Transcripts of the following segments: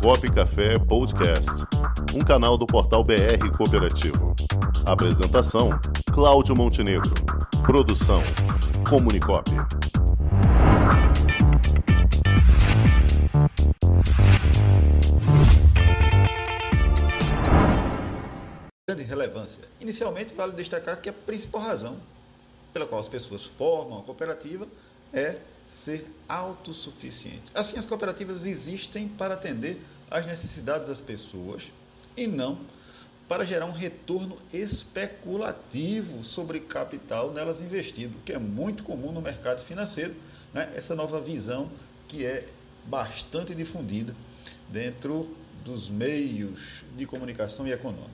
Comunicop Café Podcast, um canal do portal BR Cooperativo. Apresentação: Cláudio Montenegro. Produção: Comunicop. Grande relevância. Inicialmente, vale destacar que a principal razão pela qual as pessoas formam a cooperativa é ser autossuficiente. Assim, as cooperativas existem para atender às necessidades das pessoas e não para gerar um retorno especulativo sobre capital nelas investido, que é muito comum no mercado financeiro, né? essa nova visão que é bastante difundida dentro dos meios de comunicação e econômico.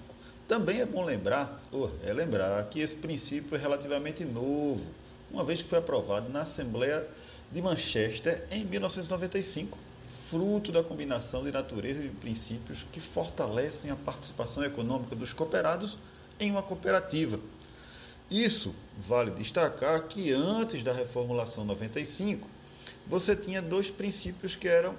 Também é bom lembrar, é lembrar, que esse princípio é relativamente novo, uma vez que foi aprovado na Assembleia de Manchester em 1995, fruto da combinação de natureza e princípios que fortalecem a participação econômica dos cooperados em uma cooperativa. Isso vale destacar que antes da reformulação 95, você tinha dois princípios que eram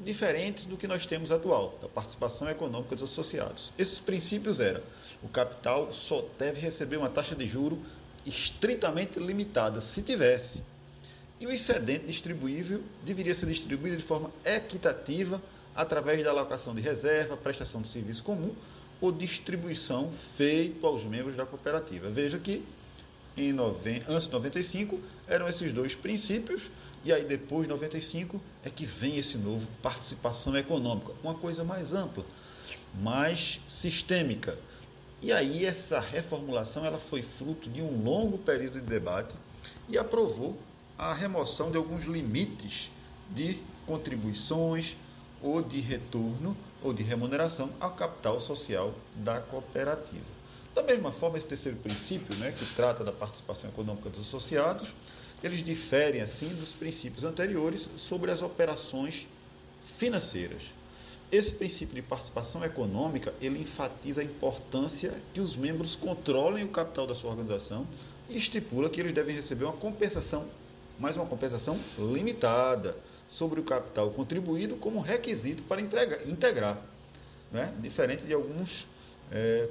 diferentes do que nós temos atual, da participação econômica dos associados. Esses princípios eram: o capital só deve receber uma taxa de juro estritamente limitada, se tivesse. E o excedente distribuível deveria ser distribuído de forma equitativa através da alocação de reserva, prestação de serviço comum ou distribuição feito aos membros da cooperativa. Veja que em noven... antes de 95 eram esses dois princípios e aí depois de 95 é que vem esse novo participação econômica, uma coisa mais ampla, mais sistêmica, e aí essa reformulação ela foi fruto de um longo período de debate e aprovou a remoção de alguns limites de contribuições ou de retorno ou de remuneração ao capital social da cooperativa. Da mesma forma, esse terceiro princípio, né, que trata da participação econômica dos associados, eles diferem assim dos princípios anteriores sobre as operações financeiras. Esse princípio de participação econômica, ele enfatiza a importância que os membros controlem o capital da sua organização e estipula que eles devem receber uma compensação, mas uma compensação limitada sobre o capital contribuído como requisito para entregar, integrar, né? diferente de alguns é,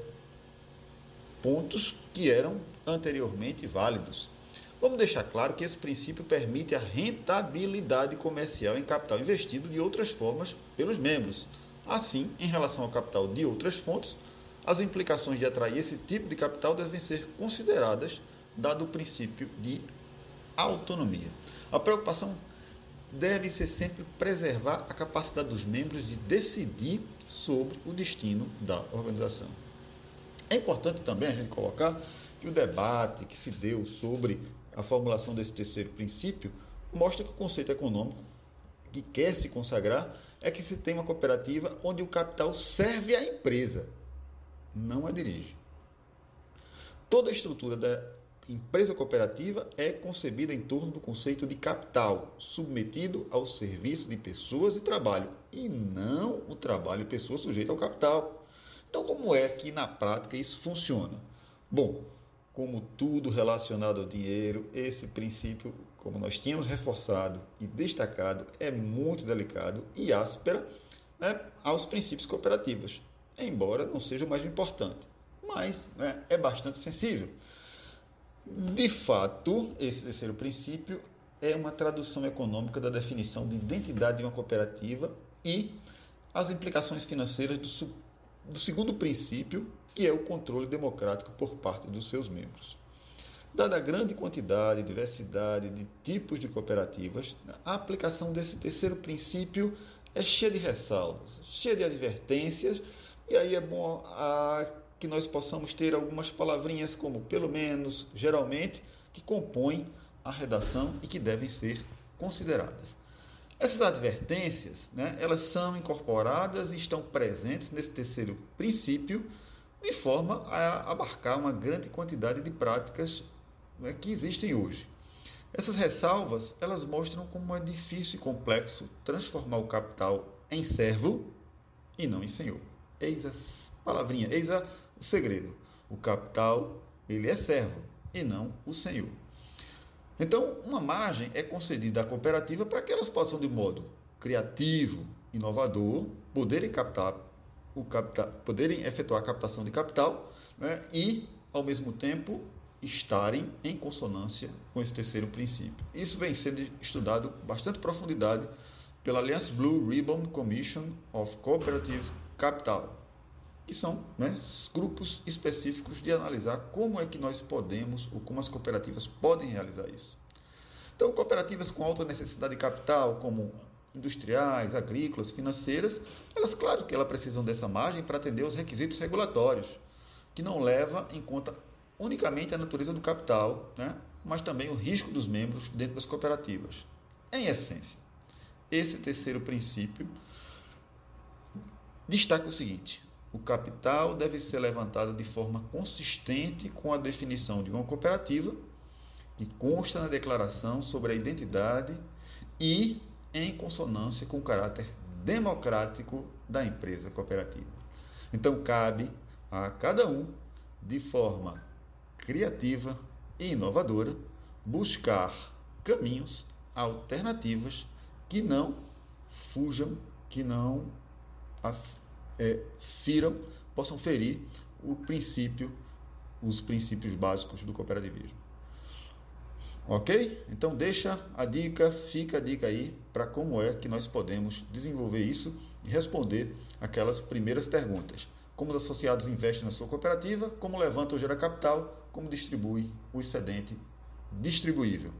pontos que eram anteriormente válidos. Vamos deixar claro que esse princípio permite a rentabilidade comercial em capital investido de outras formas pelos membros. Assim, em relação ao capital de outras fontes, as implicações de atrair esse tipo de capital devem ser consideradas, dado o princípio de autonomia. A preocupação deve ser sempre preservar a capacidade dos membros de decidir sobre o destino da organização. É importante também a gente colocar que o debate que se deu sobre a formulação desse terceiro princípio mostra que o conceito econômico que quer se consagrar é que se tem uma cooperativa onde o capital serve à empresa, não a dirige. Toda a estrutura da empresa cooperativa é concebida em torno do conceito de capital, submetido ao serviço de pessoas e trabalho, e não o trabalho e pessoa sujeita ao capital. Então, como é que na prática isso funciona? Bom, como tudo relacionado ao dinheiro, esse princípio, como nós tínhamos reforçado e destacado, é muito delicado e áspera né, aos princípios cooperativos, embora não seja o mais importante, mas né, é bastante sensível. De fato, esse terceiro princípio é uma tradução econômica da definição de identidade de uma cooperativa e as implicações financeiras do, do segundo princípio, que é o controle democrático por parte dos seus membros. Dada a grande quantidade e diversidade de tipos de cooperativas, a aplicação desse terceiro princípio é cheia de ressalvas, cheia de advertências, e aí é bom a, que nós possamos ter algumas palavrinhas como pelo menos, geralmente, que compõem a redação e que devem ser consideradas. Essas advertências, né, elas são incorporadas e estão presentes nesse terceiro princípio, de forma a abarcar uma grande quantidade de práticas né, que existem hoje. Essas ressalvas elas mostram como é difícil e complexo transformar o capital em servo e não em senhor. Eis a palavrinha, eis a, o segredo. O capital ele é servo e não o senhor. Então, uma margem é concedida à cooperativa para que elas possam, de modo criativo, inovador, poderem captar o capital, poderem efetuar a captação de capital né, e, ao mesmo tempo, estarem em consonância com esse terceiro princípio. Isso vem sendo estudado bastante profundidade pela Alliance Blue Ribbon Commission of Cooperative Capital, que são né, grupos específicos de analisar como é que nós podemos, ou como as cooperativas podem realizar isso. Então, cooperativas com alta necessidade de capital, como industriais, agrícolas, financeiras, elas, claro que elas precisam dessa margem para atender os requisitos regulatórios, que não leva em conta unicamente a natureza do capital, né? mas também o risco dos membros dentro das cooperativas. Em essência, esse terceiro princípio destaca o seguinte: o capital deve ser levantado de forma consistente com a definição de uma cooperativa que consta na declaração sobre a identidade e em consonância com o caráter democrático da empresa cooperativa. Então, cabe a cada um, de forma criativa e inovadora, buscar caminhos, alternativas que não fujam, que não é, firam, possam ferir o princípio, os princípios básicos do cooperativismo. Ok? Então deixa a dica, fica a dica aí para como é que nós podemos desenvolver isso e responder aquelas primeiras perguntas. Como os associados investem na sua cooperativa, como levanta ou gera capital, como distribui o excedente distribuível.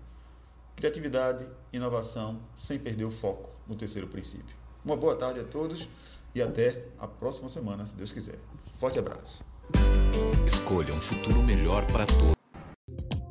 Criatividade, inovação, sem perder o foco no terceiro princípio. Uma boa tarde a todos e até a próxima semana, se Deus quiser. Forte abraço. Escolha um futuro melhor para todos.